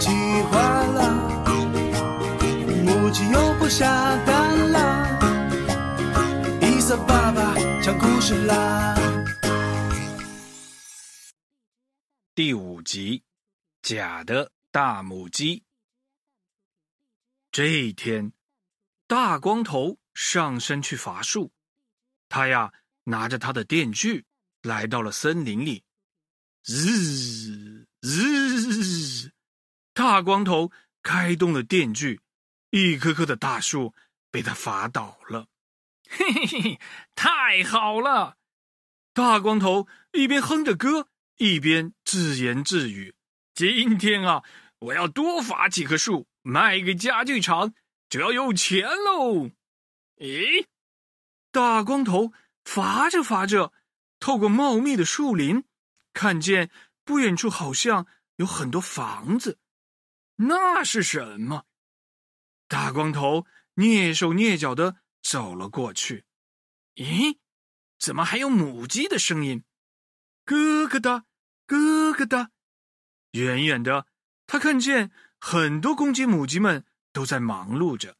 喜欢了，母鸡又不下蛋了，伊萨爸爸讲故事啦。第五集，假的大母鸡。这一天，大光头上山去伐树，他呀拿着他的电锯来到了森林里，日日。大光头开动了电锯，一棵棵的大树被他伐倒了。嘿嘿嘿，太好了！大光头一边哼着歌。一边自言自语：“今天啊，我要多伐几棵树，卖给家具厂，就要有钱喽。”咦，大光头伐着伐着，透过茂密的树林，看见不远处好像有很多房子，那是什么？大光头蹑手蹑脚的走了过去。咦，怎么还有母鸡的声音？咯咯哒。咯咯哒，远远的，他看见很多公鸡、母鸡们都在忙碌着，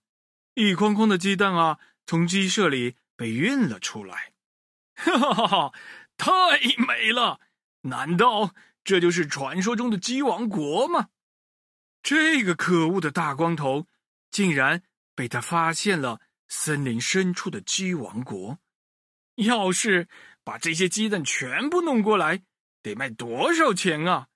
一筐筐的鸡蛋啊，从鸡舍里被运了出来。哈哈哈！太美了！难道这就是传说中的鸡王国吗？这个可恶的大光头，竟然被他发现了森林深处的鸡王国。要是把这些鸡蛋全部弄过来。得卖多少钱啊！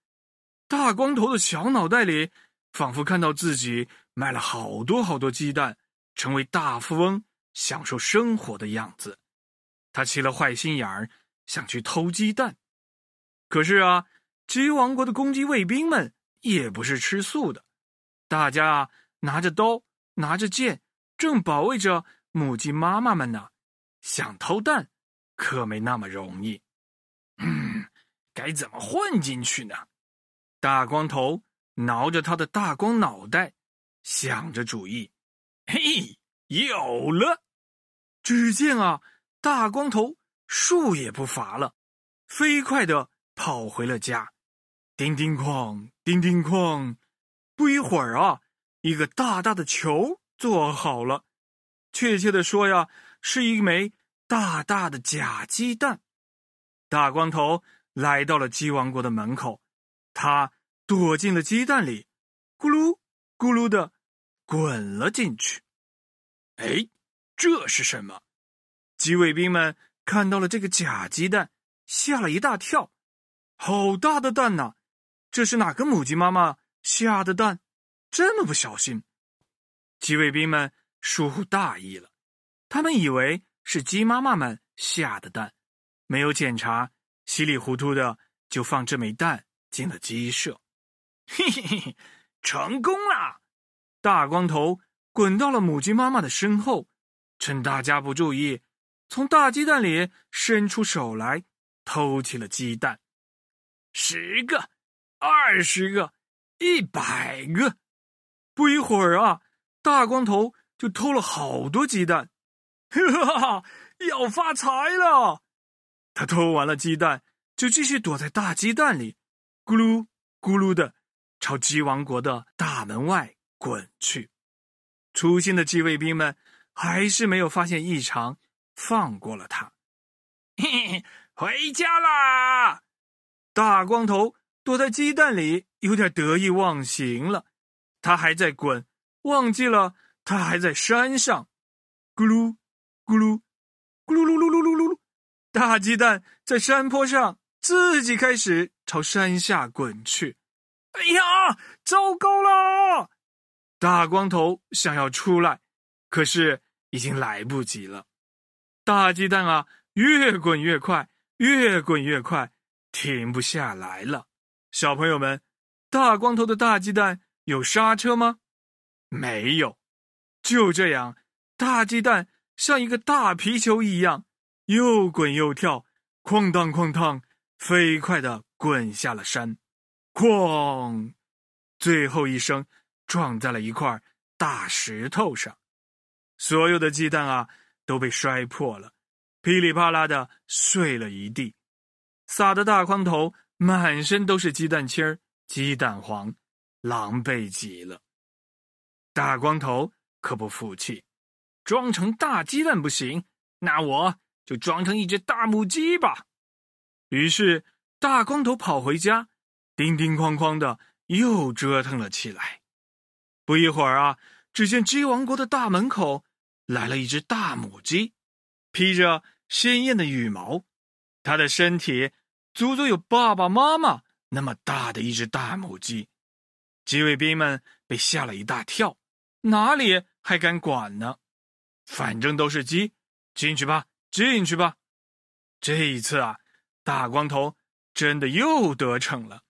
大光头的小脑袋里仿佛看到自己卖了好多好多鸡蛋，成为大富翁，享受生活的样子。他起了坏心眼儿，想去偷鸡蛋。可是啊，鸡王国的公鸡卫兵们也不是吃素的，大家拿着刀，拿着剑，正保卫着母鸡妈妈们呢。想偷蛋，可没那么容易。嗯。该怎么混进去呢？大光头挠着他的大光脑袋，想着主意。嘿，有了！只见啊，大光头树也不伐了，飞快的跑回了家。叮叮哐，叮叮哐，不一会儿啊，一个大大的球做好了。确切的说呀，是一枚大大的假鸡蛋。大光头。来到了鸡王国的门口，他躲进了鸡蛋里，咕噜咕噜的滚了进去。哎，这是什么？鸡卫兵们看到了这个假鸡蛋，吓了一大跳。好大的蛋呐！这是哪个母鸡妈妈下的蛋？这么不小心！鸡卫兵们疏忽大意了，他们以为是鸡妈妈们下的蛋，没有检查。稀里糊涂的就放这枚蛋进了鸡舍，嘿嘿嘿，成功了！大光头滚到了母鸡妈妈的身后，趁大家不注意，从大鸡蛋里伸出手来偷起了鸡蛋。十个，二十个，一百个，不一会儿啊，大光头就偷了好多鸡蛋，哈哈，要发财了！他偷完了鸡蛋，就继续躲在大鸡蛋里，咕噜咕噜的朝鸡王国的大门外滚去。粗心的鸡卫兵们还是没有发现异常，放过了他。嘿嘿，回家啦！大光头躲在鸡蛋里，有点得意忘形了。他还在滚，忘记了他还在山上。咕噜咕噜咕噜噜噜噜噜噜噜。大鸡蛋在山坡上自己开始朝山下滚去，哎呀，糟糕了！大光头想要出来，可是已经来不及了。大鸡蛋啊，越滚越快，越滚越快，停不下来了。小朋友们，大光头的大鸡蛋有刹车吗？没有。就这样，大鸡蛋像一个大皮球一样。又滚又跳，哐当哐当，飞快的滚下了山，哐！最后一声撞在了一块大石头上，所有的鸡蛋啊都被摔破了，噼里啪啦的碎了一地，撒的大光头满身都是鸡蛋清儿、鸡蛋黄，狼狈极了。大光头可不服气，装成大鸡蛋不行，那我就装成一只大母鸡吧。于是，大光头跑回家，叮叮哐哐的又折腾了起来。不一会儿啊，只见鸡王国的大门口来了一只大母鸡，披着鲜艳的羽毛，它的身体足足有爸爸妈妈那么大的一只大母鸡。鸡卫兵们被吓了一大跳，哪里还敢管呢？反正都是鸡，进去吧，进去吧。这一次啊，大光头真的又得逞了，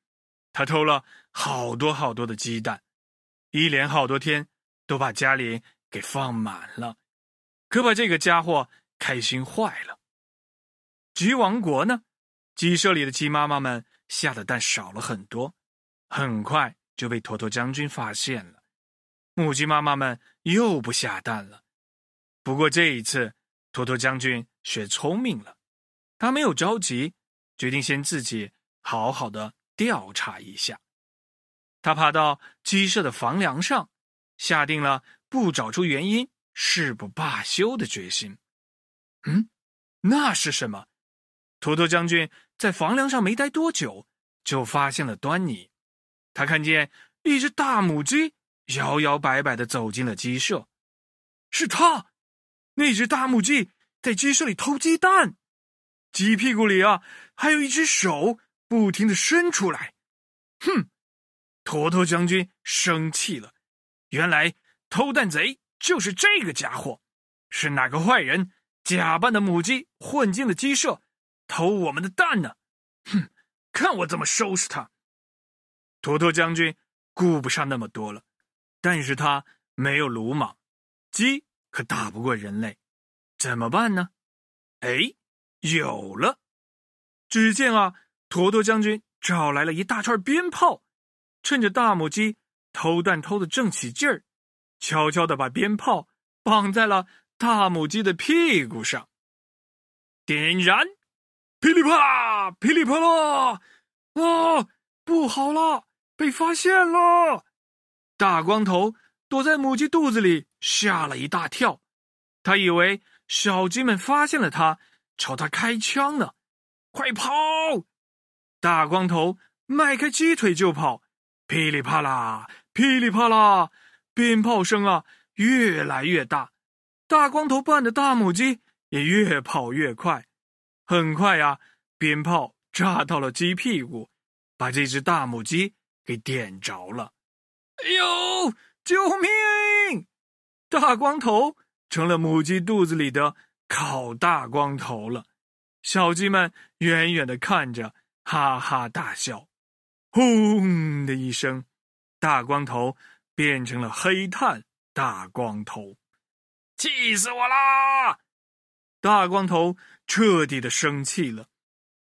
他偷了好多好多的鸡蛋。一连好多天都把家里给放满了，可把这个家伙开心坏了。鸡王国呢，鸡舍里的鸡妈妈们下的蛋少了很多，很快就被坨坨将军发现了。母鸡妈妈们又不下蛋了。不过这一次，坨坨将军学聪明了，他没有着急，决定先自己好好的调查一下。他爬到鸡舍的房梁上，下定了不找出原因誓不罢休的决心。嗯，那是什么？坨坨将军在房梁上没待多久，就发现了端倪。他看见一只大母鸡摇摇摆摆的走进了鸡舍，是他，那只大母鸡在鸡舍里偷鸡蛋，鸡屁股里啊还有一只手不停的伸出来。哼！坨坨将军生气了，原来偷蛋贼就是这个家伙，是哪个坏人假扮的母鸡混进了鸡舍，偷我们的蛋呢？哼，看我怎么收拾他！坨坨将军顾不上那么多了，但是他没有鲁莽，鸡可打不过人类，怎么办呢？哎，有了！只见啊，坨坨将军找来了一大串鞭炮。趁着大母鸡偷蛋偷的正起劲儿，悄悄的把鞭炮绑在了大母鸡的屁股上，点燃，噼里啪啦，噼里啪啦！啊，不好了，被发现了！大光头躲在母鸡肚子里，吓了一大跳，他以为小鸡们发现了他，朝他开枪呢，快跑！大光头迈开鸡腿就跑。噼里啪啦，噼里啪啦，鞭炮声啊越来越大，大光头扮的大母鸡也越跑越快。很快呀，鞭炮炸到了鸡屁股，把这只大母鸡给点着了。哎呦，救命！大光头成了母鸡肚子里的烤大光头了。小鸡们远远的看着，哈哈大笑。轰的一声，大光头变成了黑炭大光头，气死我啦！大光头彻底的生气了，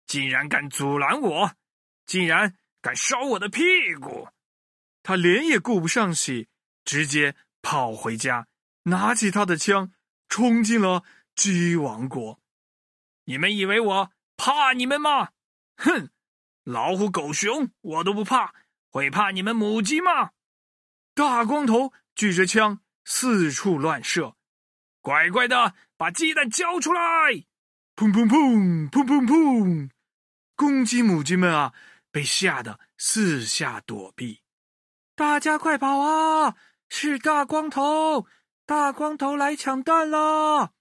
竟然敢阻拦我，竟然敢烧我的屁股！他脸也顾不上洗，直接跑回家，拿起他的枪，冲进了鸡王国。你们以为我怕你们吗？哼！老虎、狗熊，我都不怕，会怕你们母鸡吗？大光头举着枪四处乱射，乖乖的把鸡蛋交出来！砰砰砰，砰砰砰！公鸡、母鸡们啊，被吓得四下躲避。大家快跑啊！是大光头，大光头来抢蛋了！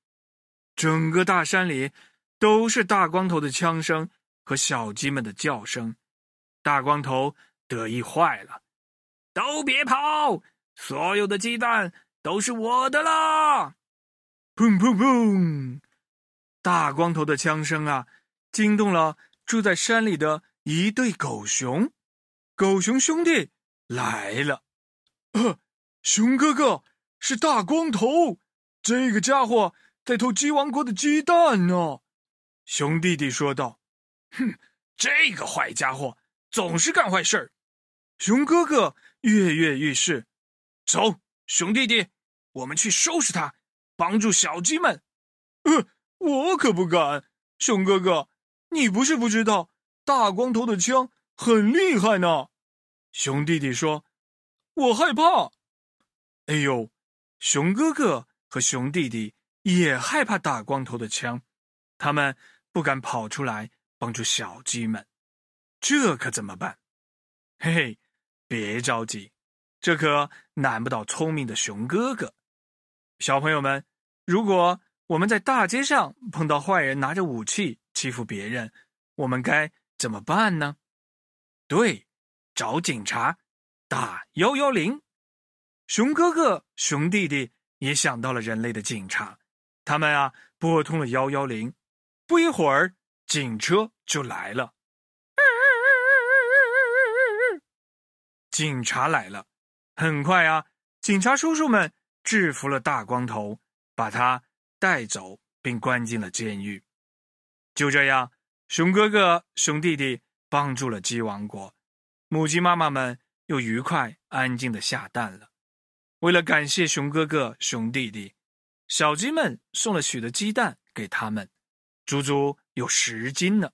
整个大山里都是大光头的枪声。和小鸡们的叫声，大光头得意坏了。都别跑，所有的鸡蛋都是我的啦！砰砰砰！大光头的枪声啊，惊动了住在山里的一对狗熊。狗熊兄弟来了。呃，熊哥哥是大光头，这个家伙在偷鸡王国的鸡蛋呢。熊弟弟说道。哼，这个坏家伙总是干坏事儿。熊哥哥跃跃欲试，走，熊弟弟，我们去收拾他，帮助小鸡们。呃，我可不敢。熊哥哥，你不是不知道，大光头的枪很厉害呢。熊弟弟说：“我害怕。”哎呦，熊哥哥和熊弟弟也害怕大光头的枪，他们不敢跑出来帮助小鸡们。这可怎么办？嘿嘿，别着急，这可难不倒聪明的熊哥哥。小朋友们，如果我们在大街上碰到坏人拿着武器欺负别人，我们该怎么办呢？对，找警察，打幺幺零。熊哥哥、熊弟弟也想到了人类的警察，他们啊拨通了幺幺零，不一会儿警车就来了。警察来了，很快啊，警察叔叔们制服了大光头，把他带走并关进了监狱。就这样，熊哥哥、熊弟弟帮助了鸡王国，母鸡妈妈们又愉快安静的下蛋了。为了感谢熊哥哥、熊弟弟，小鸡们送了许多鸡蛋给他们，足足有十斤呢。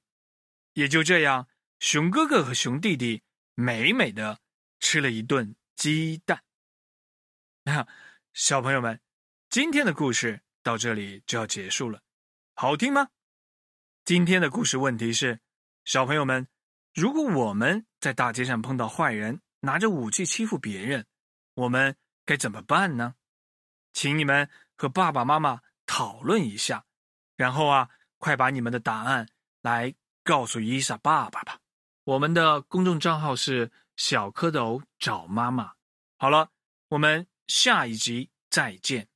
也就这样，熊哥哥和熊弟弟美美的。吃了一顿鸡蛋。小朋友们，今天的故事到这里就要结束了，好听吗？今天的故事问题是：小朋友们，如果我们在大街上碰到坏人拿着武器欺负别人，我们该怎么办呢？请你们和爸爸妈妈讨论一下，然后啊，快把你们的答案来告诉伊莎爸爸吧。我们的公众账号是。小蝌蚪找妈妈。好了，我们下一集再见。